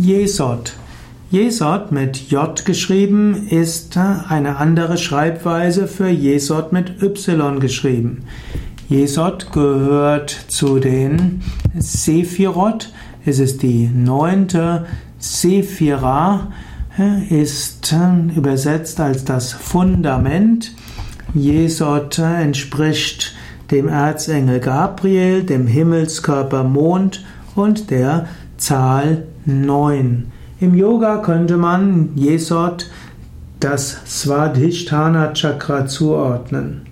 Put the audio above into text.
Jesod. Jesod mit J geschrieben ist eine andere Schreibweise für Jesod mit Y geschrieben. Jesod gehört zu den Sephirot. Es ist die neunte Sephira, ist übersetzt als das Fundament. Jesod entspricht dem Erzengel Gabriel, dem Himmelskörper Mond und der Zahl 9. Im Yoga könnte man Yesod das Svadhisthana Chakra zuordnen.